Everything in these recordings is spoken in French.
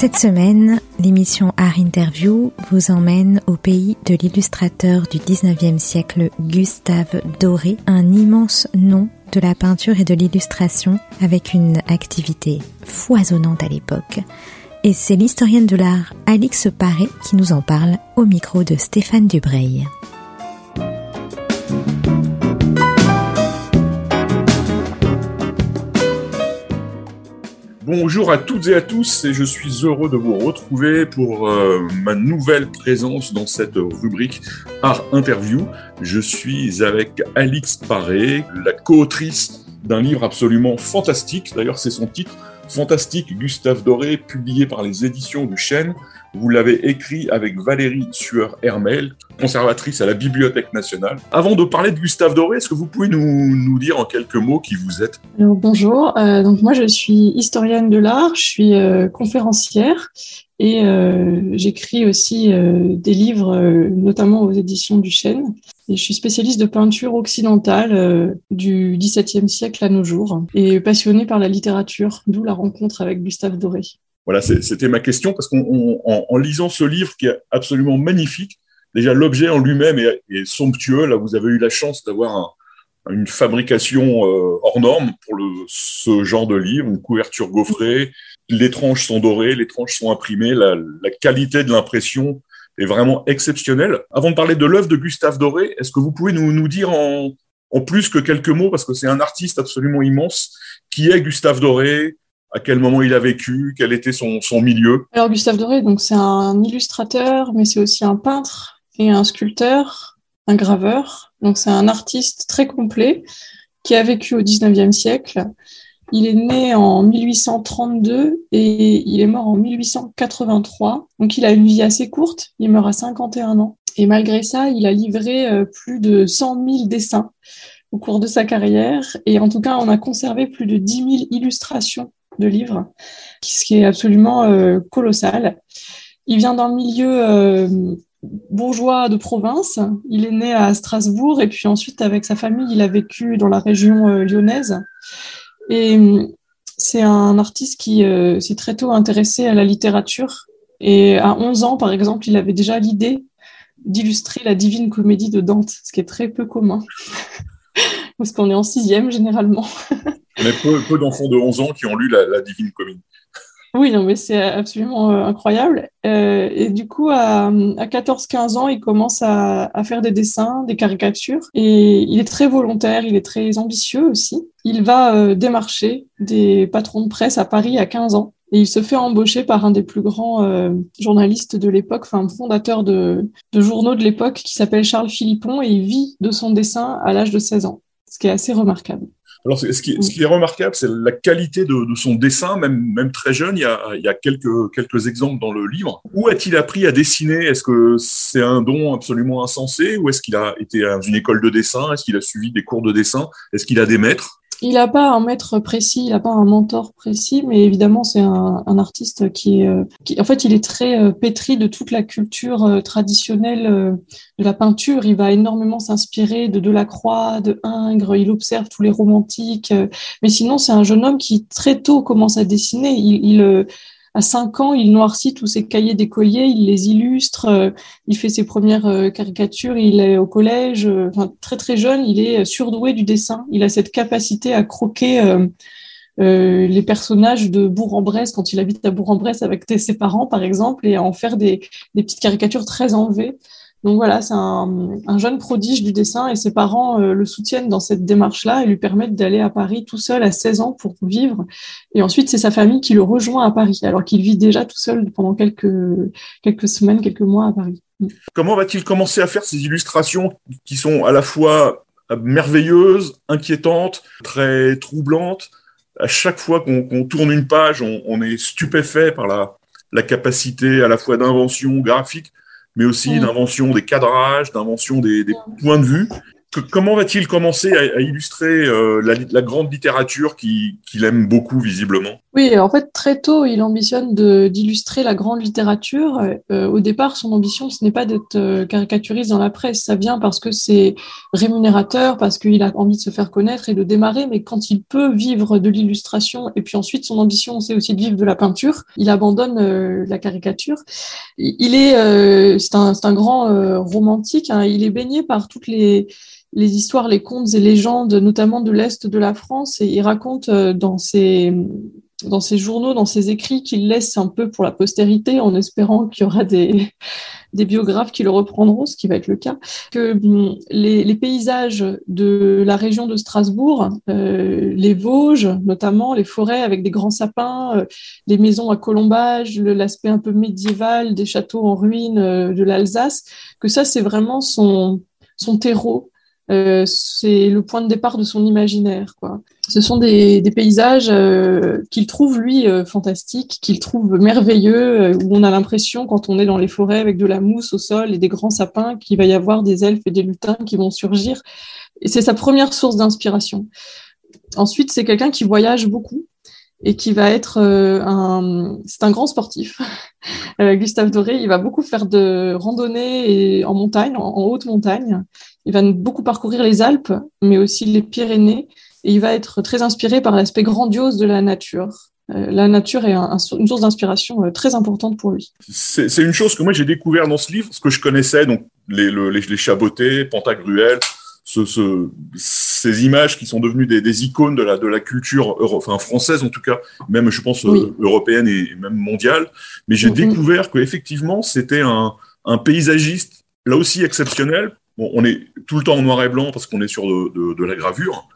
Cette semaine, l'émission Art Interview vous emmène au pays de l'illustrateur du 19e siècle Gustave Doré, un immense nom de la peinture et de l'illustration avec une activité foisonnante à l'époque. Et c'est l'historienne de l'art Alix Paré qui nous en parle au micro de Stéphane Dubreuil. Bonjour à toutes et à tous et je suis heureux de vous retrouver pour euh, ma nouvelle présence dans cette rubrique Art Interview. Je suis avec Alix Paré, la co-autrice d'un livre absolument fantastique, d'ailleurs c'est son titre, Fantastique Gustave Doré, publié par les éditions du Chêne. Vous l'avez écrit avec Valérie Sueur-Hermel, conservatrice à la Bibliothèque nationale. Avant de parler de Gustave Doré, est-ce que vous pouvez nous, dire en quelques mots qui vous êtes? Bonjour, euh, donc moi je suis historienne de l'art, je suis euh, conférencière et euh, j'écris aussi des livres, notamment aux éditions du Chêne. Et je suis spécialiste de peinture occidentale du XVIIe siècle à nos jours et passionnée par la littérature, d'où la rencontre avec Gustave Doré. Voilà, c'était ma question parce qu'en en, lisant ce livre qui est absolument magnifique, déjà l'objet en lui-même est, somptueux. Là, vous avez eu la chance d'avoir un, une fabrication euh, hors norme pour ce genre de livre, une couverture gaufrée. Les tranches sont dorées, les tranches sont imprimées. La, qualité de l'impression est vraiment exceptionnelle. Avant de parler de l'œuvre de Gustave Doré, est-ce que vous pouvez nous, dire en plus que quelques mots, parce que c'est un artiste absolument immense, qui est Gustave Doré, à quel moment il a vécu, quel était son, milieu? Alors Gustave Doré, donc c'est un illustrateur, mais c'est aussi un peintre et un sculpteur, un graveur. Donc c'est un artiste très complet qui a vécu au 19e siècle. Il est né en 1832 et il est mort en 1883. Donc il a une vie assez courte, il meurt à 51 ans. Et malgré ça, il a livré plus de 100 000 dessins au cours de sa carrière. Et en tout cas, on a conservé plus de 10 000 illustrations de livres, ce qui est absolument euh, colossal. Il vient d'un milieu euh, bourgeois de province. Il est né à Strasbourg et puis ensuite, avec sa famille, il a vécu dans la région euh, lyonnaise. Et c'est un artiste qui s'est très tôt intéressé à la littérature. Et à 11 ans, par exemple, il avait déjà l'idée d'illustrer la Divine Comédie de Dante, ce qui est très peu commun. Parce qu'on est en sixième généralement. On a peu, peu d'enfants de 11 ans qui ont lu la, la Divine Comédie. Oui, non, mais c'est absolument euh, incroyable. Euh, et du coup, à, à 14-15 ans, il commence à, à, faire des dessins, des caricatures. Et il est très volontaire, il est très ambitieux aussi. Il va euh, démarcher des patrons de presse à Paris à 15 ans. Et il se fait embaucher par un des plus grands euh, journalistes de l'époque, enfin fondateur de, de journaux de l'époque, qui s'appelle Charles Philippon, et il vit de son dessin à l'âge de 16 ans, ce qui est assez remarquable. Alors, ce qui, ce qui, est remarquable, c'est la qualité de, de, son dessin, même, même très jeune. Il y, a, il y a quelques, quelques exemples dans le livre. Où a-t-il appris à dessiner? Est-ce que c'est un don absolument insensé? Ou est-ce qu'il a été à une école de dessin? Est-ce qu'il a suivi des cours de dessin? Est-ce qu'il a des maîtres? Il n'a pas un maître précis, il n'a pas un mentor précis, mais évidemment c'est un, un, artiste qui est, euh, qui, en fait, il est très euh, pétri de toute la culture euh, traditionnelle de la peinture. Il va énormément s'inspirer de Delacroix, de Ingres. Il observe tous les romantiques, mais sinon c'est un jeune homme qui très tôt commence à dessiner. Il, il à cinq ans, il noircit tous ses cahiers d'écoliers, il les illustre, euh, il fait ses premières euh, caricatures, il est au collège, euh, enfin, très très jeune, il est surdoué du dessin. Il a cette capacité à croquer euh, euh, les personnages de Bourg-en-Bresse quand il habite à Bourg-en-Bresse avec ses parents, par exemple, et à en faire des, des petites caricatures très enlevées. Donc voilà, c'est un, un, jeune prodige du dessin et ses parents euh, le soutiennent dans cette démarche-là et lui permettent d'aller à Paris tout seul à 16 ans pour vivre. Et ensuite, c'est sa famille qui le rejoint à Paris, alors qu'il vit déjà tout seul pendant quelques, quelques semaines, quelques mois à Paris. Comment va-t-il commencer à faire ces illustrations qui sont à la fois merveilleuses, inquiétantes, très troublantes? À chaque fois qu'on qu tourne une page, on, on est stupéfait par la, la capacité à la fois d'invention graphique mais aussi mmh. d'invention des cadrages, d'invention des, des, points de vue. Comment va-t-il commencer à, illustrer euh, la, grande littérature qu'il aime beaucoup visiblement? Oui, en fait, très tôt, il ambitionne d'illustrer la grande littérature. Euh, au départ, son ambition, ce n'est pas d'être euh, caricaturiste dans la presse. Ça vient parce que c'est rémunérateur, parce qu'il a envie de se faire connaître et de démarrer. Mais quand il peut vivre de l'illustration, et puis ensuite, son ambition, c'est aussi de vivre de la peinture, il abandonne la caricature. Il est, c'est un, grand romantique. Hein. Il est baigné par toutes les les histoires, les contes et légendes, notamment de l'Est de la France. Et il raconte euh, dans ses, dans ses journaux, dans ses écrits, qu'il laisse un peu pour la postérité, en espérant qu'il y aura des, des biographes qui le reprendront, ce qui va être le cas, que hum, les, paysages de la région de Strasbourg, euh, les Vosges notamment, les forêts avec des grands sapins, euh, les maisons à colombage, l'aspect un peu médiéval des châteaux en ruine de l'Alsace, que ça c'est vraiment son, son terreau euh, c'est le point de départ de son imaginaire. Quoi. Ce sont des, paysages euh, qu'il trouve, lui, euh, fantastiques, qu'il trouve merveilleux, où on a l'impression, quand on est dans les forêts avec de la mousse au sol et des grands sapins, qu'il va y avoir des elfes et des lutins qui vont surgir. Et c'est sa première source d'inspiration. Ensuite, c'est quelqu'un qui voyage beaucoup et qui va être un... C'est un grand sportif. Gustave Doré, il va beaucoup faire de randonnée et en montagne, en haute montagne. Il va beaucoup parcourir les Alpes, mais aussi les Pyrénées, et il va être très inspiré par l'aspect grandiose de la nature. Euh, la nature est une source d'inspiration euh, très importante pour lui. C'est une chose que moi j'ai découvert dans ce livre, ce que je connaissais, donc les, chabotés, Pantagruel, ce, ces images qui sont devenues des, icônes de la, de la culture enfin, française en tout cas, même je pense euh, européenne et même mondiale. Mais j'ai mm-hmm. découvert qu'effectivement c'était un, un paysagiste là aussi exceptionnel on est tout le temps en noir et blanc parce qu'on est sur de, la gravure,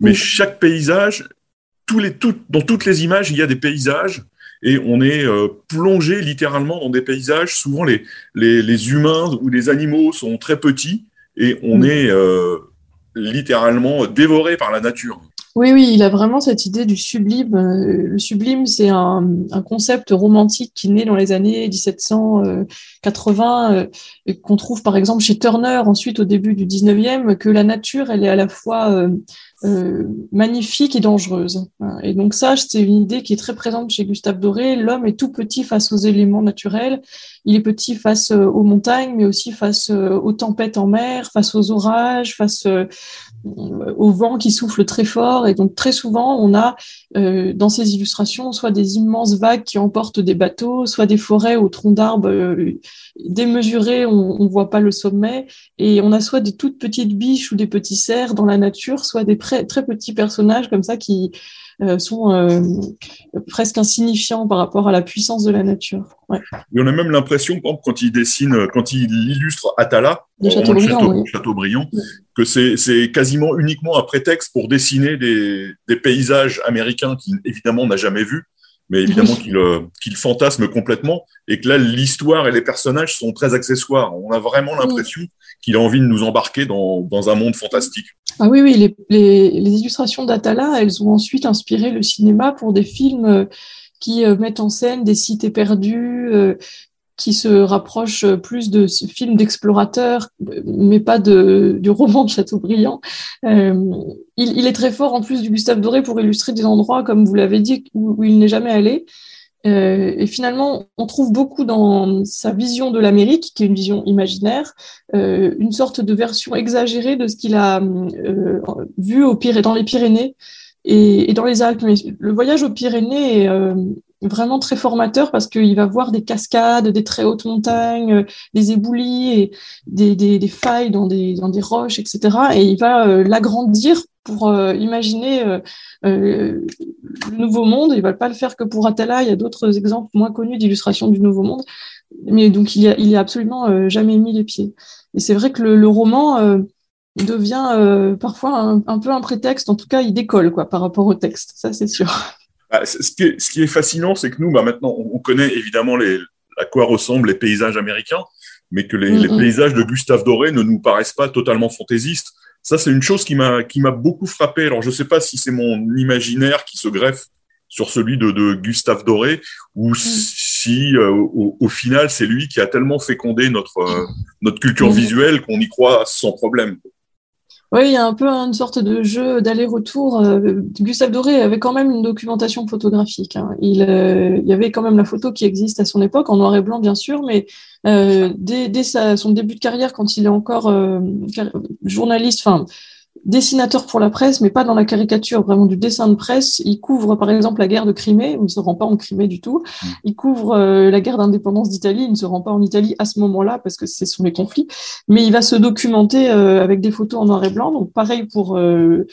mais chaque paysage, tous les, dans toutes les images, il y a des paysages et on est euh, plongé littéralement dans des paysages. Souvent, les, les, humains ou les animaux sont très petits et on mm. est euh, littéralement dévoré par la nature. Oui, oui, il a vraiment cette idée du sublime. Euh, le sublime, c'est un, concept romantique qui naît dans les années 1780, euh, et qu'on trouve par exemple chez Turner, ensuite au début du 19e, que la nature, elle est à la fois euh, magnifique et dangereuse. Et donc ça, c'est une idée qui est très présente chez Gustave Doré. L'homme est tout petit face aux éléments naturels. Il est petit face euh, aux montagnes, mais aussi face euh, aux tempêtes en mer, face aux orages, face au vent qui souffle très fort. Et donc très souvent, on a dans ces illustrations soit des immenses vagues qui emportent des bateaux, soit des forêts aux troncs d'arbres démesurés, on ne voit pas le sommet. Et on a soit des toutes petites biches ou des petits cerfs dans la nature, soit des très, petits personnages comme ça qui euh, sont euh, presque insignifiants par rapport à la puissance de la nature. Ouais. Et on a même l'impression, quand il dessine, quand il illustre Atala, de Châteaubriand, que c'est quasiment uniquement un prétexte pour dessiner des, des paysages américains qu'il évidemment n'a jamais vus mais évidemment qu'il euh, qu'il fantasme complètement et que là l'histoire et les personnages sont très accessoires. On a vraiment l'impression qu'il a envie de nous embarquer dans, dans un monde fantastique. Ah oui, oui, les, les, les illustrations d'Atala, elles ont ensuite inspiré le cinéma pour des films euh, qui euh, mettent en scène des cités perdues, qui se rapproche plus de ce film d'explorateur, mais pas de, du roman de Chateaubriand. Euh, il, est très fort en plus du Gustave Doré pour illustrer des endroits, comme vous l'avez dit, où, il n'est jamais allé. Euh, et finalement, on trouve beaucoup dans sa vision de l'Amérique, qui est une vision imaginaire, euh, une sorte de version exagérée de ce qu'il a vu au dans les Pyrénées et, dans les Alpes. Le voyage aux Pyrénées est, vraiment très formateur parce qu'il va voir des cascades, des très hautes montagnes, euh, des éboulis, et des, des, des, failles dans des, dans des roches, etc. Et il va euh, l'agrandir pour euh, imaginer le Nouveau Monde. Il va pas le faire que pour Atala. Il y a d'autres exemples moins connus d'illustration du Nouveau Monde. Mais donc il y a, il y a absolument jamais mis les pieds. Et c'est vrai que le, le roman devient parfois un, un, peu un prétexte. En tout cas, il décolle quoi par rapport au texte. Ça, c'est sûr. Bah, ce, qui est, ce, qui est, fascinant, c'est que nous, bah, maintenant, on, connaît évidemment les, à quoi ressemblent les paysages américains, mais que les, les, paysages de Gustave Doré ne nous paraissent pas totalement fantaisistes. Ça, c'est une chose qui m'a qui m'a beaucoup frappé. Alors, je ne sais pas si c'est mon imaginaire qui se greffe sur celui de, de Gustave Doré ou si, euh, au, au, final, c'est lui qui a tellement fécondé notre euh, notre culture visuelle qu'on y croit sans problème. Oui, il y a un peu une sorte de jeu d'aller-retour. Gustave Doré avait quand même une documentation photographique. Hein. Il, y avait quand même la photo qui existe à son époque, en noir et blanc bien sûr, mais dès, dès son début de carrière, quand il est encore journaliste, enfin dessinateur pour la presse, mais pas dans la caricature, vraiment du dessin de presse. Il couvre par exemple la guerre de Crimée, où il ne se rend pas en Crimée du tout. Mm. Il couvre euh, la guerre d'indépendance d'Italie, il ne se rend pas en Italie à ce moment-là parce que ce sont les conflits, mais il va se documenter euh, avec des photos en noir et blanc. Donc pareil pour euh,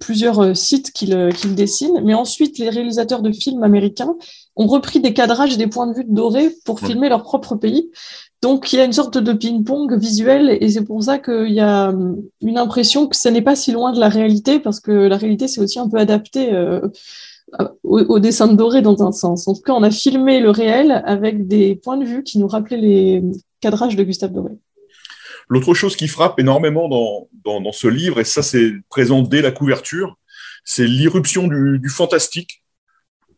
plusieurs sites qu'il dessine. Mais ensuite, les réalisateurs de films américains ont repris des cadrages et des points de vue de Doré pour filmer leur propre pays. Donc il y a une sorte de ping-pong visuel et c'est pour ça qu'il y a hum, une impression que ce n'est pas si loin de la réalité parce que la réalité c'est aussi un peu adapté euh, au, dessin de Doré dans un sens. En tout cas, on a filmé le réel avec des points de vue qui nous rappelaient les cadrages de Gustave Doré. L'autre chose qui frappe énormément dans, ce livre, et ça c'est présent dès la couverture, c'est l'irruption du fantastique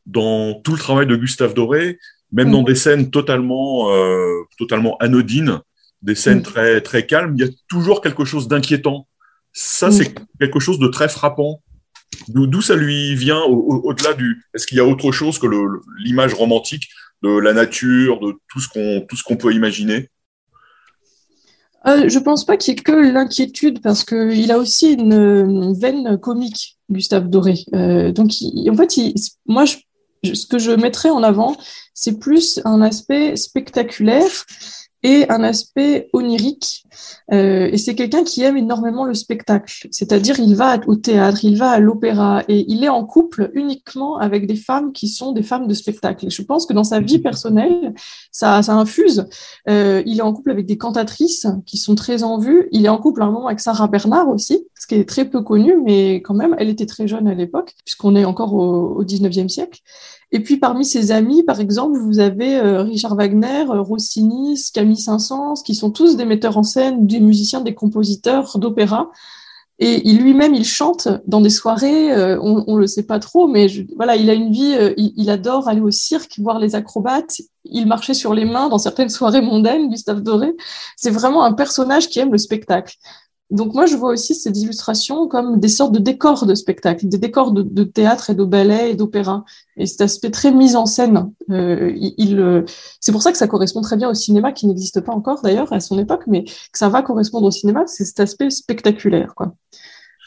dans tout le travail de Gustave Doré même dans mm. des scènes totalement, euh, totalement anodines, des scènes mm. très, très calmes, il y a toujours quelque chose d'inquiétant. Ça, c'est mm. quelque chose de très frappant. D'où ça lui vient au-delà du. Est-ce qu'il y a autre chose que l'image romantique de la nature, de tout ce qu'on qu'on peut imaginer? Euh, Je pense pas qu'il y ait que l'inquiétude parce qu'il a aussi une, veine comique, Gustave Doré. Euh, donc, en fait, moi, ce que je mettrais en avant, c'est plus un aspect spectaculaire et un aspect onirique. Euh, et c'est quelqu'un qui aime énormément le spectacle, c'est-à-dire il va au théâtre, il va à l'opéra et il est en couple uniquement avec des femmes qui sont des femmes de spectacle. Je pense que dans sa vie personnelle, ça, infuse. Euh, il est en couple avec des cantatrices qui sont très en vue. Il est en couple à un moment avec Sarah Bernard aussi, qui est très peu connu, mais quand même, elle était très jeune à l'époque, puisqu'on est encore au, au 19e siècle. Et puis parmi ses amis, par exemple, vous avez euh, Richard Wagner, euh, Rossini, Camille Saint-Saëns, qui sont tous des metteurs en scène, des musiciens, des compositeurs d'opéra. Et lui-même, il chante dans des soirées, euh, on ne le sait pas trop, mais voilà, il a une vie, il, adore aller au cirque, voir les acrobates, il marchait sur les mains dans certaines soirées mondaines, Gustave Doré. C'est vraiment un personnage qui aime le spectacle. Donc moi, je vois aussi ces illustrations comme des sortes de décors de spectacle, des décors de, théâtre et de ballet et d'opéra. Et cet aspect très mise en scène, euh, il, euh, c'est pour ça que ça correspond très bien au cinéma, qui n'existe pas encore d'ailleurs à son époque, mais que ça va correspondre au cinéma, c'est cet aspect spectaculaire. Quoi.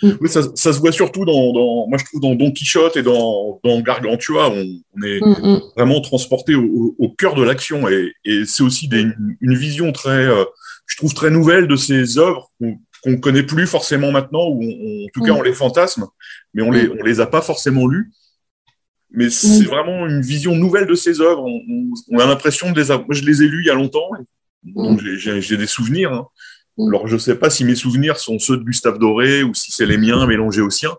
Mm. Oui, ça, ça, se voit surtout dans, dans, moi je trouve dans Don Quichotte et dans, dans Gargantua, on, on est mm, mm. vraiment transporté au, au, cœur de l'action et, et c'est aussi des, une vision très, euh, je trouve très nouvelle de ces œuvres qu'on connaît plus forcément maintenant, ou en tout cas on les fantasme, mais on les, on les a pas forcément lus. Mais c'est vraiment une vision nouvelle de ces œuvres. On, a l'impression de les avoir. Moi, je les ai lus il y a longtemps, donc j'ai des souvenirs. Hein. Alors, je sais pas si mes souvenirs sont ceux de Gustave Doré ou si c'est les miens mélangés aux siens,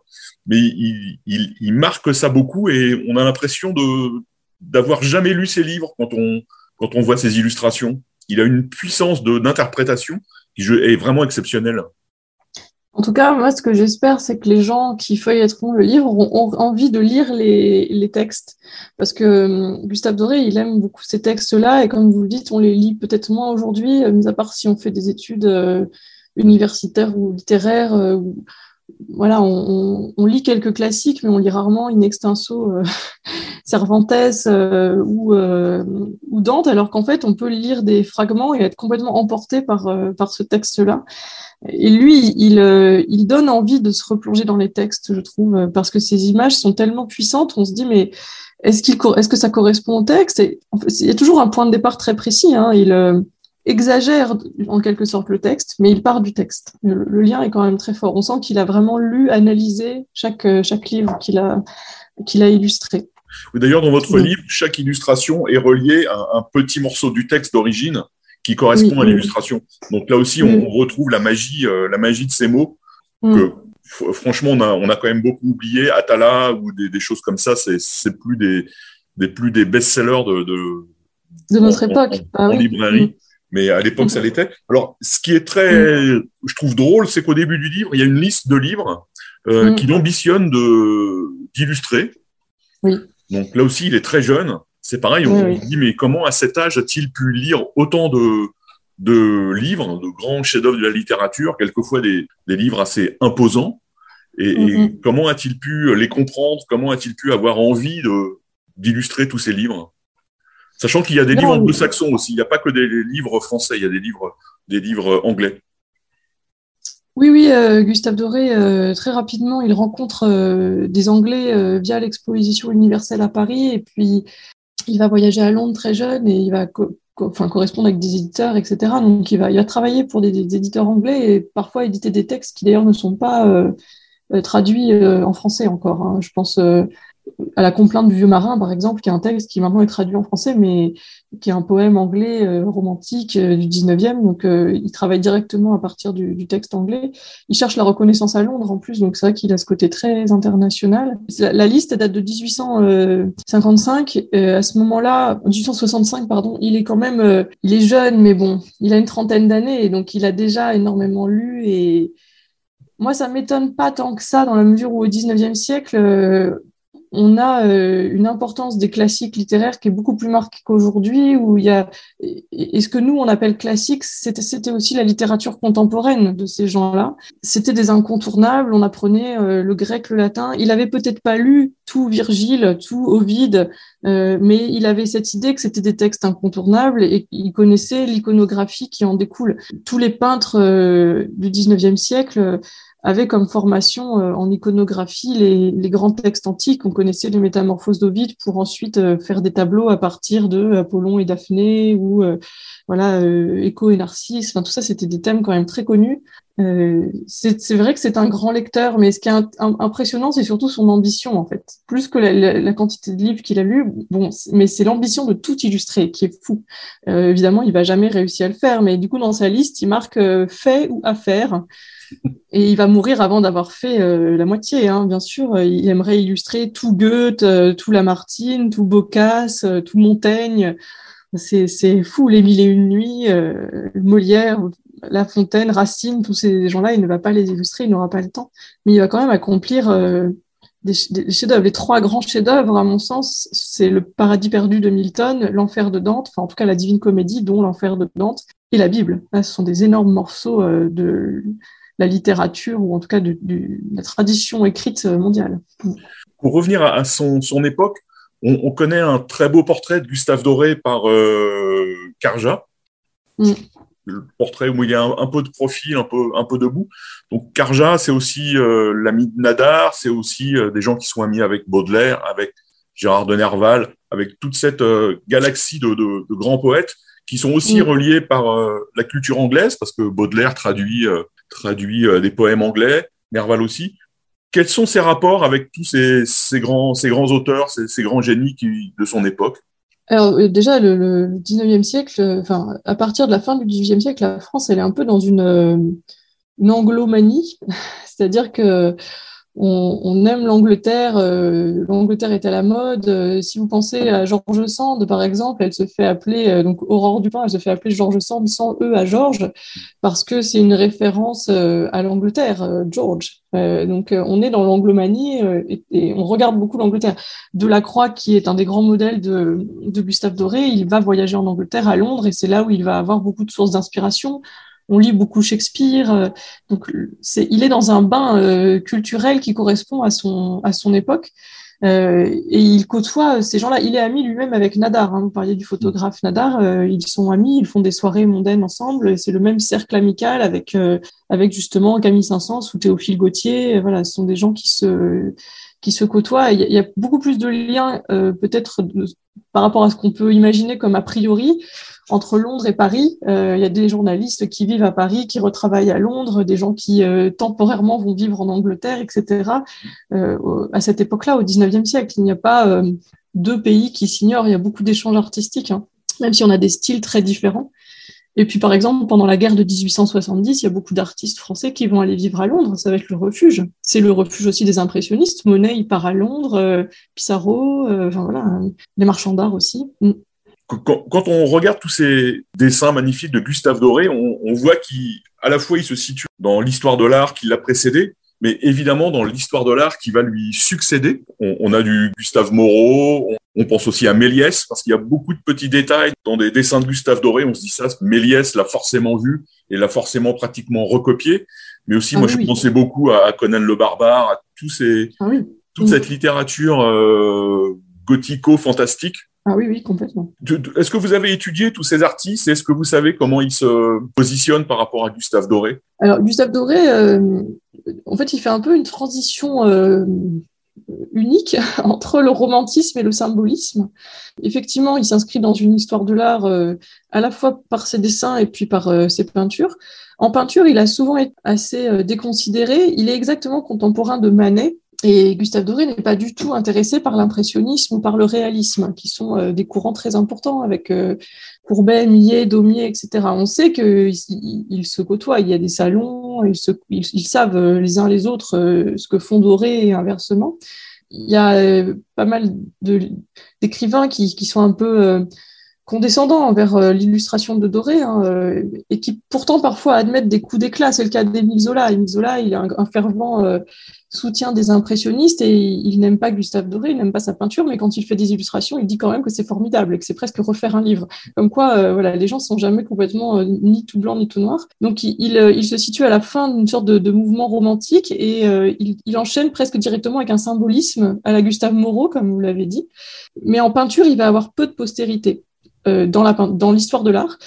mais il, il, il marque ça beaucoup et on a l'impression de d'avoir jamais lu ses livres quand on quand on voit ses illustrations. Il a une puissance d'interprétation est vraiment exceptionnel. En tout cas, moi, ce que j'espère, c'est que les gens qui feuilletteront le livre ont, envie de lire les, textes. Parce que euh, Gustave Doré, il aime beaucoup ces textes-là, et comme vous le dites, on les lit peut-être moins aujourd'hui, euh, mis à part si on fait des études euh, universitaires ou littéraires. Voilà, on, on, lit quelques classiques, mais on lit rarement in extenso Cervantes ou, ou Dante, alors qu'en fait, on peut lire des fragments et être complètement emporté par, par ce texte-là. Et lui, il, euh, il donne envie de se replonger dans les textes, je trouve, parce que ces images sont tellement puissantes, on se dit, mais est-ce qu'il est-ce que ça correspond au texte? Et, Il y a toujours un point de départ très précis. Hein, il euh, exagère en quelque sorte le texte, mais il part du texte. Le, lien est quand même très fort. On sent qu'il a vraiment lu, analysé chaque, euh, chaque livre qu'il a, qu'il a illustré. D'ailleurs, dans votre livre, chaque illustration est reliée à un petit morceau du texte d'origine qui correspond à l'illustration. Donc là aussi, on, retrouve la magie, euh, la magie de ces mots mm. que franchement, on a, on a quand même beaucoup oublié. Atala ou des, des choses comme ça, c'est plus des, des plus des best-sellers de, de, de notre époque en, ah librairie. Mais à l'époque, ça mm. l'était. Alors, ce qui est très, je trouve drôle, c'est qu'au début du livre, il y a une liste de livres euh, qu'il ambitionne de d'illustrer. Oui. Donc là aussi, il est très jeune. C'est pareil, on, se dit, mais comment à cet âge a-t-il pu lire autant de, de livres, de grands chefs-d'œuvre de la littérature, quelquefois des, livres assez imposants? Et, mm-hmm. comment a-t-il pu les comprendre? Comment a-t-il pu avoir envie d'illustrer tous ces livres? Sachant qu'il y a des livres anglo-saxons aussi, il n'y a pas que des livres français, il y a des livres, des livres anglais. Oui, oui, euh, Gustave Doré, euh, très rapidement, il rencontre euh, des Anglais via l'exposition universelle à Paris, et puis il va voyager à Londres très jeune, et il va enfin, correspondre avec des éditeurs, etc. Donc il va, il va travailler pour des, éditeurs anglais, et parfois éditer des textes qui d'ailleurs ne sont pas traduits en français encore. Hein. Je pense à la complainte du vieux marin, par exemple, qui est un texte qui maintenant est traduit en français, mais qui est un poème anglais euh, romantique euh, du 19e. Donc, euh, il travaille directement à partir du, texte anglais. Il cherche la reconnaissance à Londres, en plus, donc c'est vrai qu'il a ce côté très international. La, liste date de 1855. à ce moment-là, 1865, pardon, il est quand même, il est jeune, mais bon, il a une trentaine d'années, donc il a déjà énormément lu et moi, ça m'étonne pas tant que ça, dans la mesure où au 19e siècle, on a euh, une importance des classiques littéraires qui est beaucoup plus marquée qu'aujourd'hui, où il y a, et, ce que nous on appelle classique, c'était aussi la littérature contemporaine de ces gens-là. C'était des incontournables, on apprenait euh, le grec, le latin. Il avait peut-être pas lu tout Virgile, tout Ovide, euh, mais il avait cette idée que c'était des textes incontournables et il connaissait l'iconographie qui en découle. Tous les peintres du 19e siècle avait comme formation euh, en iconographie les, grands textes antiques. On connaissait les métamorphoses d'Ovide pour ensuite euh, faire des tableaux à partir de Apollon et Daphné ou euh, voilà Écho et Narcisse. Enfin, tout ça, c'était des thèmes quand même très connus. C'est vrai que c'est un grand lecteur, mais ce qui est impressionnant, c'est surtout son ambition en fait, plus que la, quantité de livres qu'il a lus. Bon, mais c'est l'ambition de tout illustrer qui est fou. évidemment, il va jamais réussir à le faire, mais du coup, dans sa liste, il marque fait ou à faire. Et il va mourir avant d'avoir fait euh, la moitié, hein, bien sûr. Il aimerait illustrer tout Goethe, euh, tout Lamartine, tout Boccace, euh, tout Montaigne. C'est fou, les mille et une nuits, Molière, La Fontaine, Racine, tous ces gens-là, il ne va pas les illustrer, il n'aura pas le temps. Mais il va quand même accomplir des, chefs-d'œuvre. Les trois grands chefs-d'œuvre, à mon sens, c'est le Paradis perdu de Milton, l'Enfer de Dante, enfin en tout cas la Divine Comédie, dont l'Enfer de Dante, et la Bible. Là, ce sont des énormes morceaux de la littérature ou en tout cas de, la tradition écrite mondiale. Pour revenir à, son, son époque, on, connaît un très beau portrait de Gustave Doré par euh, Carja. Mm. Le portrait où il y a un, peu de profil, un peu, un peu debout. Donc Carja, c'est aussi euh, l'ami de Nadar, c'est aussi euh, des gens qui sont amis avec Baudelaire, avec Gérard de Nerval, avec toute cette galaxie de, de, grands poètes qui sont aussi mm. reliés par la culture anglaise, parce que Baudelaire traduit traduit euh, des poèmes anglais, Nerval aussi. Quels sont ses rapports avec tous ces, grands, ces grands auteurs, ces, grands génies de son époque? Alors euh, déjà, le, 19e siècle, euh, enfin, à partir de la fin du 18e siècle, la France, elle est un peu dans une, une anglomanie, c'est-à-dire que on, aime l'Angleterre, euh, l'Angleterre est à la mode. Euh, si vous pensez à George Sand, par exemple, elle se fait appeler, euh, donc Aurore Dupin, elle se fait appeler George Sand sans E à George, parce que c'est une référence à l'Angleterre, George. donc on est dans l'anglomanie et, on regarde beaucoup l'Angleterre. Delacroix, qui est un des grands modèles de, de Gustave Doré, il va voyager en Angleterre, à Londres, et c'est là où il va avoir beaucoup de sources d'inspiration on lit beaucoup Shakespeare. Euh, donc, il est dans un bain euh, culturel qui correspond à son, à son époque. Euh, et il côtoie ces gens-là. Il est ami lui-même avec Nadar. Hein. Vous parliez du photographe Nadar. ils sont amis, ils font des soirées mondaines ensemble. C'est le même cercle amical avec, avec justement Camille Saint-Saëns ou Théophile Gautier. Voilà, ce sont des gens qui se, qui se côtoient. Il y, a, beaucoup plus de liens, peut-être, par rapport à ce qu'on peut imaginer comme a priori entre Londres et Paris. Euh, il y a des journalistes qui vivent à Paris, qui retravaillent à Londres, des gens qui euh, temporairement vont vivre en Angleterre, etc. Euh, à cette époque-là, au 19e siècle, il n'y a pas deux pays qui s'ignorent, il y a beaucoup d'échanges artistiques, hein, même si on a des styles très différents. Et puis, par exemple, pendant la guerre de 1870, il y a beaucoup d'artistes français qui vont aller vivre à Londres. Ça va être le refuge. C'est le refuge aussi des impressionnistes. Monet, il part à Londres, Pissarro, enfin voilà, les marchands d'art aussi. Quand, on regarde tous ces dessins magnifiques de Gustave Doré, on, voit qu'à la fois il se situe dans l'histoire de l'art qui l'a précédé, Mais évidemment, dans l'histoire de l'art qui va lui succéder, on, a du Gustave Moreau, on, pense aussi à Méliès, parce qu'il y a beaucoup de petits détails dans des dessins de Gustave Doré. On se dit ça, Méliès l'a forcément vu et l'a forcément pratiquement recopié. Mais aussi, ah moi, je pensais beaucoup à, Conan le Barbare, à tous ces, ah toute cette littérature euh, gothico-fantastique ah oui, oui, complètement. Est-ce que vous avez étudié tous ces artistes? Est-ce que vous savez comment ils se positionnent par rapport à Gustave Doré? Alors, Gustave Doré, euh, en fait, il fait un peu une transition euh, unique entre le romantisme et le symbolisme. Effectivement, il s'inscrit dans une histoire de l'art euh, à la fois par ses dessins et puis par ses peintures. En peinture, il a souvent été assez déconsidéré. Il est exactement contemporain de Manet, et Gustave Doré n'est pas du tout intéressé par l'impressionnisme ou par le réalisme, qui sont euh, des courants très importants avec euh, Courbet, Millet, Daumier, etc. On sait qu'ils ils se côtoient, il y a des salons, ils, savent euh, les uns les autres ce que font Doré et inversement. Il y a pas mal d'écrivains qui, sont un peu condescendants envers l'illustration de Doré hein, et qui pourtant parfois admettent des coups d'éclat. C'est le cas d'Émile Zola. Émile Zola, il a un, un fervent soutient des impressionnistes et il n'aime pas Gustave Doré, il n'aime pas sa peinture, mais quand il fait des illustrations, il dit quand même que c'est formidable et que c'est presque refaire un livre. Comme quoi, euh, voilà, les gens sont jamais complètement euh, ni tout blanc ni tout noir. Donc il, euh, il, se situe à la fin d'une sorte de, mouvement romantique et il, enchaîne presque directement avec un symbolisme à la Gustave Moreau, comme vous l'avez dit. Mais en peinture, il va avoir peu de postérité. dans l'histoire de l'art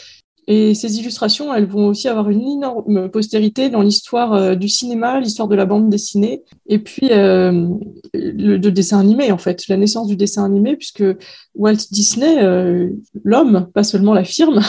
et ces illustrations, elles vont aussi avoir une énorme postérité dans l'histoire euh, du cinéma, l'histoire de la bande dessinée, et puis euh, le, dessin animé, en fait, la naissance du dessin animé, puisque Walt Disney, euh, l'homme, pas seulement la firme,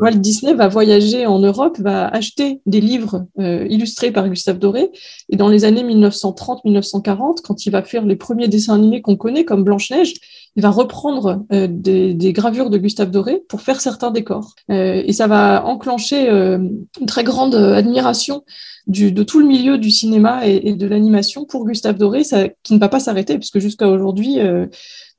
Walt Disney va voyager en Europe, va acheter des livres euh, illustrés par Gustave Doré, et dans les années 1930-1940, quand il va faire les premiers dessins animés qu'on connaît, comme Blanche-Neige, il va reprendre euh, des, des, gravures de Gustave Doré pour faire certains décors. Euh, et ça va enclencher euh, une très grande admiration du, de tout le milieu du cinéma et, de l'animation pour Gustave Doré, ça, qui ne va pas s'arrêter, puisque jusqu'à aujourd'hui,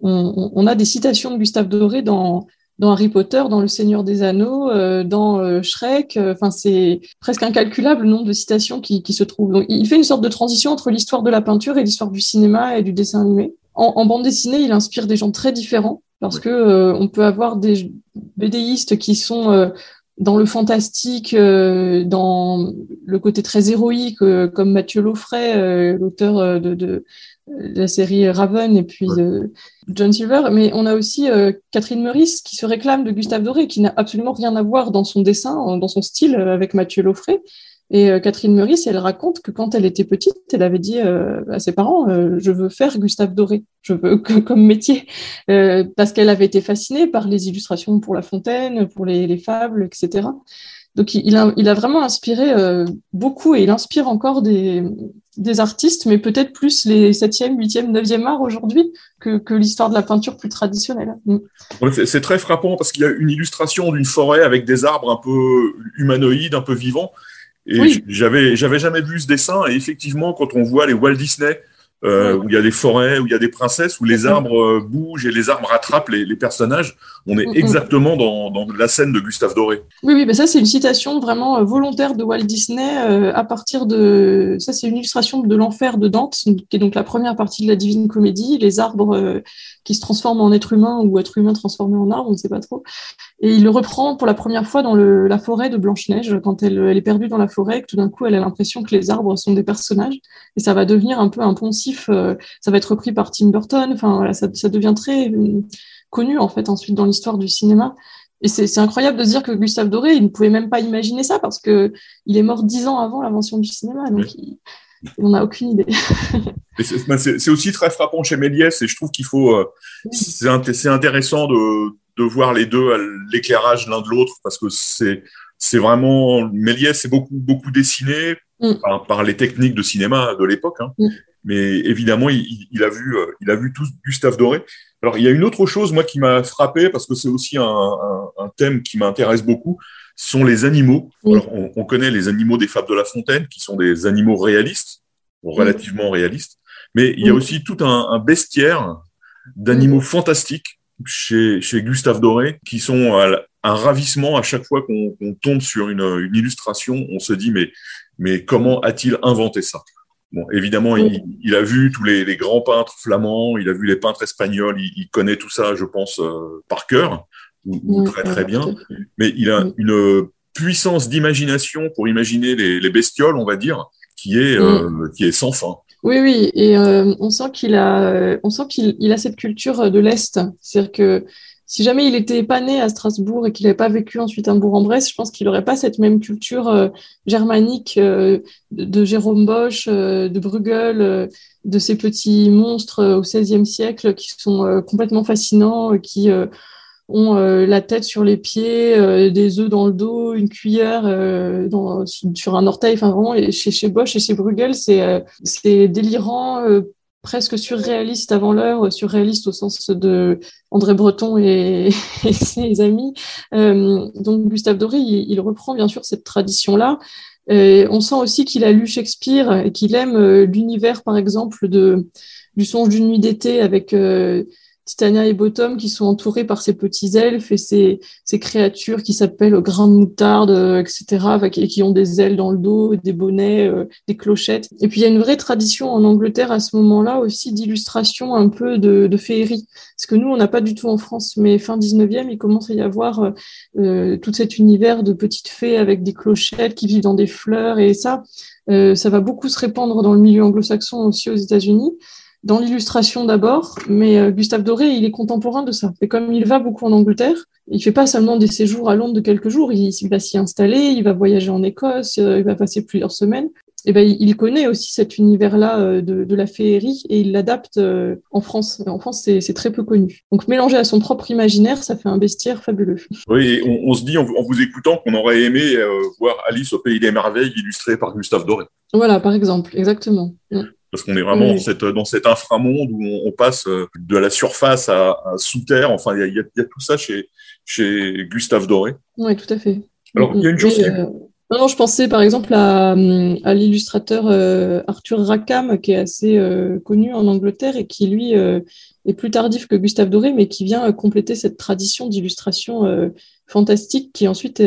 on, on, a des citations de Gustave Doré dans dans Harry Potter, dans Le Seigneur des Anneaux, dans Shrek. Enfin, c'est presque incalculable le nombre de citations qui, qui se trouvent. Donc, il fait une sorte de transition entre l'histoire de la peinture et l'histoire du cinéma et du dessin animé en, bande dessinée, il inspire des gens très différents parce que euh, on peut avoir des BDistes qui sont euh, dans le fantastique, euh, dans le côté très héroïque, comme Mathieu Laufray, l'auteur de, de, la série Raven, et puis de John Silver. Mais on a aussi Catherine Meurice qui se réclame de Gustave Doré, qui n'a absolument rien à voir dans son dessin, dans son style avec Mathieu Laufray. Et euh, Catherine Meurice, elle raconte que quand elle était petite, elle avait dit euh, à ses parents euh, Je veux faire Gustave Doré, je veux comme métier, parce qu'elle avait été fascinée par les illustrations pour La Fontaine, pour les, fables, etc. Donc il a, vraiment inspiré beaucoup et il inspire encore des, artistes, mais peut-être plus les 7e, 8e, 9e art aujourd'hui que, que l'histoire de la peinture plus traditionnelle. Mm. C'est très frappant parce qu'il y a une illustration d'une forêt avec des arbres un peu humanoïdes, un peu vivants. Et j'avais, j'avais jamais vu ce dessin. Et effectivement, quand on voit les Walt Disney, euh, où il y a des forêts, où il y a des princesses, où les arbres euh, bougent et les arbres rattrapent les, les personnages. On est exactement dans, dans, la scène de Gustave Doré. Oui, oui, mais ça c'est une citation vraiment euh, volontaire de Walt Disney à partir de ça c'est une illustration de l'enfer de Dante, qui est donc la première partie de la Divine Comédie, les arbres qui se transforment en être humain ou être humain transformé en arbre, on ne sait pas trop. Et il le reprend pour la première fois dans le, la forêt de Blanche-Neige, quand elle, elle, est perdue dans la forêt, que tout d'un coup elle a l'impression que les arbres sont des personnages, et ça va devenir un peu un poncif, euh, ça va être repris par Tim Burton, enfin voilà, ça, ça devient très euh, connu en fait ensuite dans l'histoire du cinéma. Et c'est incroyable de se dire que Gustave Doré, il ne pouvait même pas imaginer ça parce que il est mort dix ans avant l'invention du cinéma, donc il, on n'a aucune idée. Ben, c'est aussi très frappant chez Méliès et je trouve qu'il faut, euh, c'est intéressant de, de voir les deux, l'éclairage l'un de l'autre parce que c'est c'est vraiment Méliès c'est beaucoup beaucoup dessiné mm. par, les techniques de cinéma de l'époque, hein. mm. mais évidemment il, il, a vu euh, il a vu tout Gustave Doré. Alors il y a une autre chose moi qui m'a frappé parce que c'est aussi un, un, un, thème qui m'intéresse beaucoup, sont les animaux. Alors, on, on, connaît les animaux des fables de La Fontaine qui sont des animaux réalistes relativement réaliste. Mais il y a aussi tout un, un bestiaire d'animaux fantastiques chez, chez Gustave Doré qui sont un ravissement à chaque fois qu'on tombe sur une, une, illustration. On se dit mais, mais comment a-t-il inventé ça? Bon, évidemment, il, a vu tous les, grands peintres flamands, il a vu les peintres espagnols, il, connaît tout ça, je pense, euh, par cœur, ou, très très bien. Mais il a une puissance d'imagination pour imaginer les, bestioles, on va dire, qui est euh, qui est sans fin. Oui, oui, et euh, on sent qu'il a, on sent qu'il a cette culture de l'est, c'est-à-dire que si jamais il n'était pas né à Strasbourg et qu'il n'avait pas vécu ensuite à Bourg-en-Bresse, je pense qu'il n'aurait pas cette même culture euh, germanique euh, de, Jérôme Bosch, euh, de Bruegel, de ces petits monstres au XVIe siècle qui sont complètement fascinants, qui ont la tête sur les pieds, des œufs dans le dos, une cuillère sur un orteil. Enfin, vraiment, chez, chez Bosch et chez Bruegel, c'est délirant presque surréaliste avant l'heure, surréaliste au sens de André Breton et, ses amis. Euh, donc Gustave Doré, il, reprend bien sûr cette tradition-là. on sent aussi qu'il a lu Shakespeare et qu'il aime euh, l'univers, par exemple, de, du songe d'une nuit d'été avec euh, Titania et Bottom qui sont entourés par ces petits elfes et ces, ces créatures qui s'appellent grains de moutarde, euh, etc., et qui ont des ailes dans le dos, des bonnets, euh, des clochettes. Et puis il y a une vraie tradition en Angleterre à ce moment-là aussi d'illustration un peu de, de féerie. Parce que nous, on n'a pas du tout en France, mais fin 19e, il commence à y avoir euh, tout cet univers de petites fées avec des clochettes qui vivent dans des fleurs et ça, ça va beaucoup se répandre dans le milieu anglo-saxon aussi aux États-Unis dans l'illustration d'abord, mais euh, Gustave Doré, il est contemporain de ça. Et comme il va beaucoup en Angleterre, il fait pas seulement des séjours à Londres de quelques jours, il, va s'y installer, il va voyager en Écosse, euh, il va passer plusieurs semaines. Et ben, il connaît aussi cet univers-là euh, de, de, la féerie et il l'adapte en France. En France, c'est très peu connu. Donc, mélangé à son propre imaginaire, ça fait un bestiaire fabuleux. Oui, et on, on, se dit en, vous écoutant qu'on aurait aimé voir Alice au Pays des Merveilles illustrée par Gustave Doré. Voilà, par exemple, exactement parce qu'on est vraiment dans, cette, dans cet inframonde où on, passe euh, de la surface à, sous terre. Enfin, il y a, tout ça chez, chez Gustave Doré. Oui, tout à fait. Alors, il y a une chose. Euh, non, je pensais par exemple à, à l'illustrateur euh, Arthur Rackham, qui est assez connu en Angleterre et qui, lui, est plus tardif que Gustave Doré, mais qui vient compléter cette tradition d'illustration fantastique qui ensuite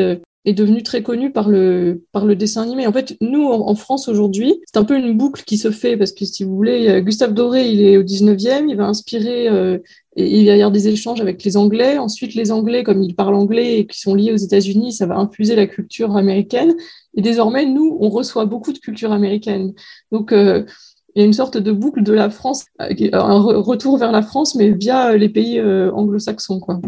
est devenu très connu par le, par le dessin animé. En fait, nous, en, France aujourd'hui, c'est un peu une boucle qui se fait parce que si vous voulez, Gustave Doré, il est au 19e, il va inspirer euh, et il va y avoir des échanges avec les Anglais. Ensuite, les Anglais, comme ils parlent anglais et qui sont liés aux États-Unis, ça va infuser la culture américaine. Et désormais, nous, on reçoit beaucoup de culture américaine. Donc, euh, il y a une sorte de boucle de la France, euh, un retour vers la France, mais via euh, les pays euh, anglo-saxons. Quoi.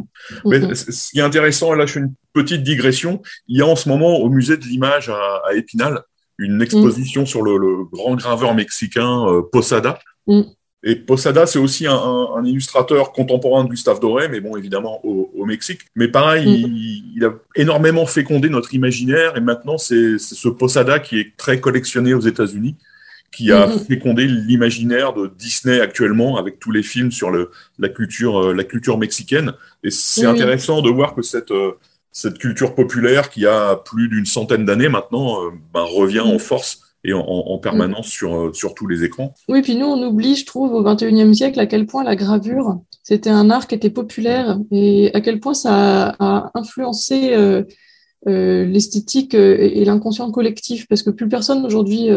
Mais ce qui est intéressant, là je fais une petite digression, il y a en ce moment au musée de l'image à, Épinal une exposition mm. sur le, grand graveur mexicain Posada. Mm. Et Posada, c'est aussi un, illustrateur contemporain de Gustave Doré, mais bon, évidemment, au, Mexique. Mais pareil, mm. il, il, a énormément fécondé notre imaginaire, et maintenant, c'est ce Posada qui est très collectionné aux États-Unis qui a mhm. fécondé l'imaginaire de Disney actuellement avec tous les films sur le, la culture euh, la culture mexicaine et c'est intéressant de voir que cette euh, cette culture populaire qui a plus d'une centaine d'années maintenant euh, ben, revient en mhm. force et en, en permanence sur, sur tous les écrans. Oui, puis nous, on oublie, je trouve, au XXIe siècle, à quel point la gravure, c'était un art qui était populaire et à quel point ça a, influencé euh, l'esthétique et l'inconscient collectif, parce que plus personne aujourd'hui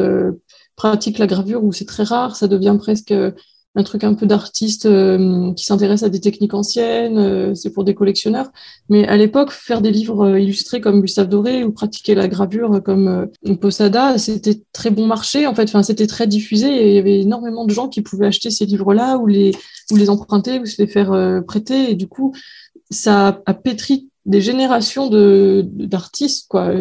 pratique la gravure où c'est très rare, ça devient presque euh, un truc un peu d'artiste euh, qui s'intéresse à des techniques anciennes, euh, c'est pour des collectionneurs. Mais à l'époque, faire des livres illustrés comme Gustave Doré ou pratiquer la gravure comme Posada, c'était très bon marché en fait. Enfin, c'était très diffusé et il y avait énormément de gens qui pouvaient acheter ces livres-là ou les ou les emprunter ou se les faire prêter. Et du coup, ça a pétri des générations de, d'artistes. Quoi.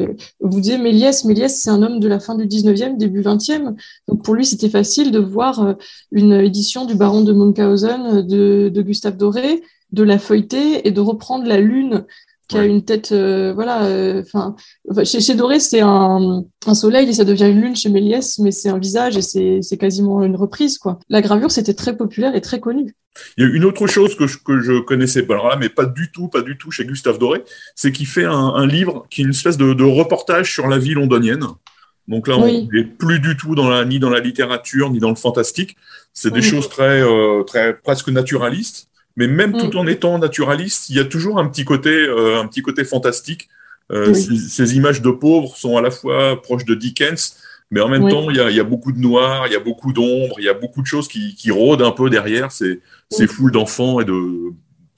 Vous disiez Méliès, Méliès, c'est un homme de la fin du 19e, début 20e. Donc pour lui, c'était facile de voir euh, une édition du Baron de Munchausen de, de Gustave Doré, de la feuilleter et de reprendre la lune qui a une tête, euh, voilà. Euh, enfin, chez, chez, Doré, c'est un, un, soleil et ça devient une lune. Chez Méliès, mais c'est un visage et c'est, quasiment une reprise, quoi. La gravure, c'était très populaire et très connu. Il y a une autre chose que je, que je connaissais pas, là, mais pas du tout, pas du tout chez Gustave Doré, c'est qu'il fait un, un, livre qui est une espèce de, de, reportage sur la vie londonienne. Donc là, on n'est plus du tout dans la, ni dans la littérature, ni dans le fantastique. C'est des choses très, euh, très presque naturalistes. Mais même tout mm. en étant naturaliste, il y a toujours un petit côté, euh, un petit côté fantastique. Euh, ces, images de pauvres sont à la fois proches de Dickens, mais en même temps, il y, a, beaucoup de noir, il y a beaucoup d'ombre, il y a beaucoup de choses qui, rôdent un peu derrière ces, ces foules d'enfants et de,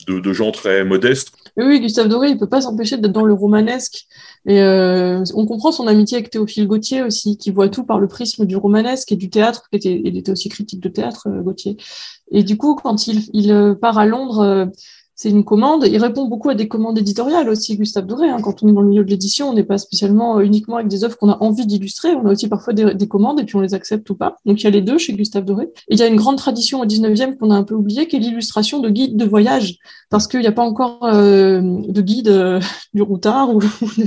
de, gens très modestes. Oui, Gustave Doré, il peut pas s'empêcher d'être dans le romanesque. Et euh, on comprend son amitié avec Théophile Gautier aussi, qui voit tout par le prisme du romanesque et du théâtre. Il était, il était aussi critique de théâtre, euh, Gautier. Et du coup, quand il, il euh, part à Londres c'est une commande. Il répond beaucoup à des commandes éditoriales aussi, Gustave Doré. Hein. Quand on est dans le milieu de l'édition, on n'est pas spécialement euh, uniquement avec des œuvres qu'on a envie d'illustrer. On a aussi parfois des, commandes et puis on les accepte ou pas. Donc il y a les deux chez Gustave Doré. Il y a une grande tradition au 19e qu'on a un peu oublié, qui est l'illustration de guides de voyage. Parce qu'il n'y a pas encore euh, de guide euh, du routard ou,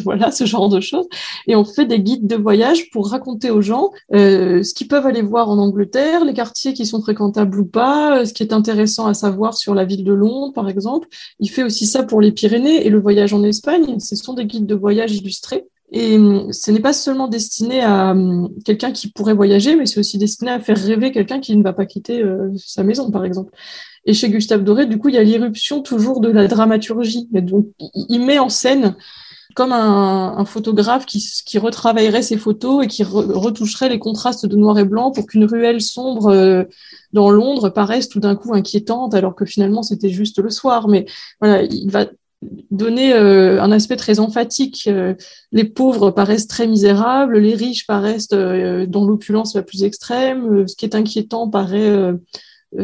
voilà ce genre de choses. Et on fait des guides de voyage pour raconter aux gens ce qu'ils peuvent aller voir en Angleterre, les quartiers qui sont fréquentables ou pas, ce qui est intéressant à savoir sur la ville de Londres, par exemple il fait aussi ça pour les Pyrénées et le voyage en Espagne. Ce sont des guides de voyage illustrés. Et hum, ce n'est pas seulement destiné à hum, quelqu'un qui pourrait voyager, mais c'est aussi destiné à faire rêver quelqu'un qui ne va pas quitter euh, sa maison, par exemple. Et chez Gustave Doré, du coup, il y a l'irruption toujours de la dramaturgie. donc, il met en scène comme un, photographe qui, retravaillerait ses photos et qui retoucherait les contrastes de noir et blanc pour qu'une ruelle sombre euh, dans Londres paraisse tout d'un coup inquiétante, alors que finalement c'était juste le soir. Mais voilà, il va donner euh, un aspect très emphatique. Euh, les pauvres paraissent très misérables, les riches paraissent dans l'opulence la plus extrême. ce qui est inquiétant paraît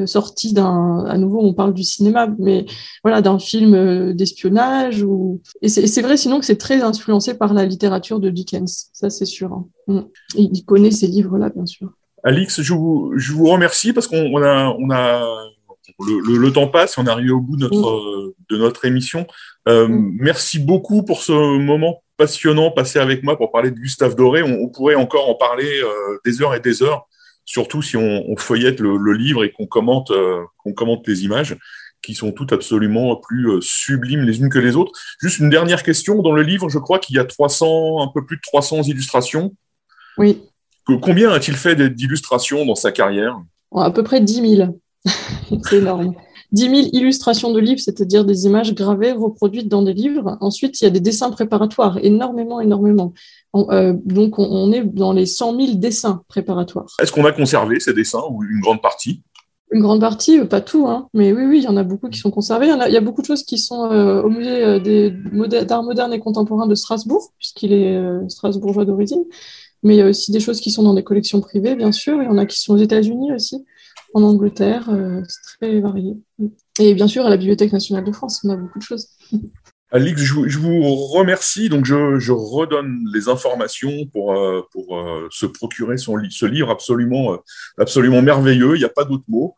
sorti d'un, à nouveau, on parle du cinéma, mais voilà, d'un film euh, d'espionnage. Ou... Et c'est vrai sinon que c'est très influencé par la littérature de Dickens, ça c'est sûr. Hein. Mm. Il connaît ces livres-là, bien sûr. Alix, je vous, je vous remercie parce qu'on a, on a le, le, temps passe, on est arrivé au bout de notre, mm. de notre émission. Euh, mm. Merci beaucoup pour ce moment passionnant passé avec moi pour parler de Gustave Doré. On, pourrait encore en parler des heures et des heures surtout si on, feuillette le, livre et qu'on commente, euh, qu'on commente les images qui sont toutes absolument plus euh, sublimes les unes que les autres. Juste une dernière question. Dans le livre, je crois qu'il y a 300, un peu plus de 300 illustrations. Oui. combien a-t-il fait d'illustrations dans sa carrière? À peu près 10 000. C'est énorme. 10 000 illustrations de livres, c'est-à-dire des images gravées, reproduites dans des livres. Ensuite, il y a des dessins préparatoires, énormément, énormément. Euh, donc, on, est dans les 100 000 dessins préparatoires. Est-ce qu'on a conservé ces dessins ou une grande partie? Une grande partie, euh, pas tout, hein. mais oui, oui, il y en a beaucoup qui sont conservés. Il y, a, beaucoup de choses qui sont euh, au musée d'art moderne et contemporain de Strasbourg, puisqu'il est strasbourgeois d'origine. Mais il y a aussi des choses qui sont dans des collections privées, bien sûr. Il y en a qui sont aux États-Unis aussi en Angleterre. Euh, c'est très varié. Et bien sûr, à la Bibliothèque nationale de France, on a beaucoup de choses. Alix, je, vous remercie. Donc, je, redonne les informations pour, euh, euh, se procurer ce livre absolument, absolument merveilleux. Il n'y a pas d'autre mot.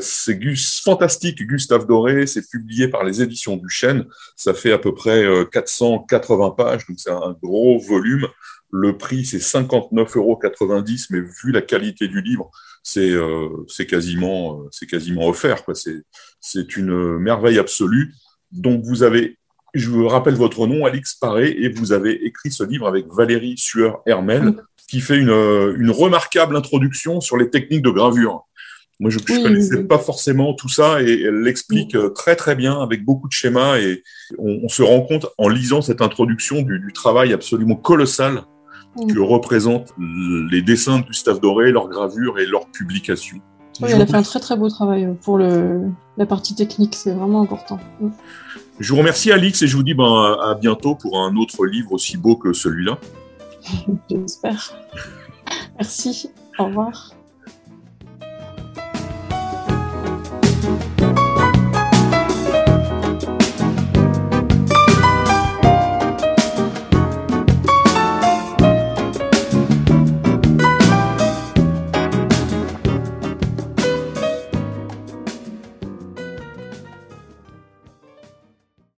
c'est fantastique, Gustave Doré. C'est publié par les éditions du Chêne. Ça fait à peu près 480 pages, donc c'est un gros volume. Le prix, c'est 59,90 euros, mais vu la qualité du livre, c'est euh, quasiment, euh, quasiment offert. C'est une merveille absolue. Donc, vous avez, je vous rappelle votre nom, Alix Paré, et vous avez écrit ce livre avec Valérie Sueur-Hermel, qui fait une, une remarquable introduction sur les techniques de gravure. Moi, je ne connaissais pas forcément tout ça et elle l'explique euh, très très bien avec beaucoup de schémas et on, se rend compte en lisant cette introduction du, du travail absolument colossal que représentent les dessins de Gustave Doré, leurs gravures et leurs publications. Oui, elle a fait un très très beau travail pour le, la partie technique, c'est vraiment important. Je vous remercie Alix et je vous dis ben, à bientôt pour un autre livre aussi beau que celui-là. J'espère. Merci, au revoir.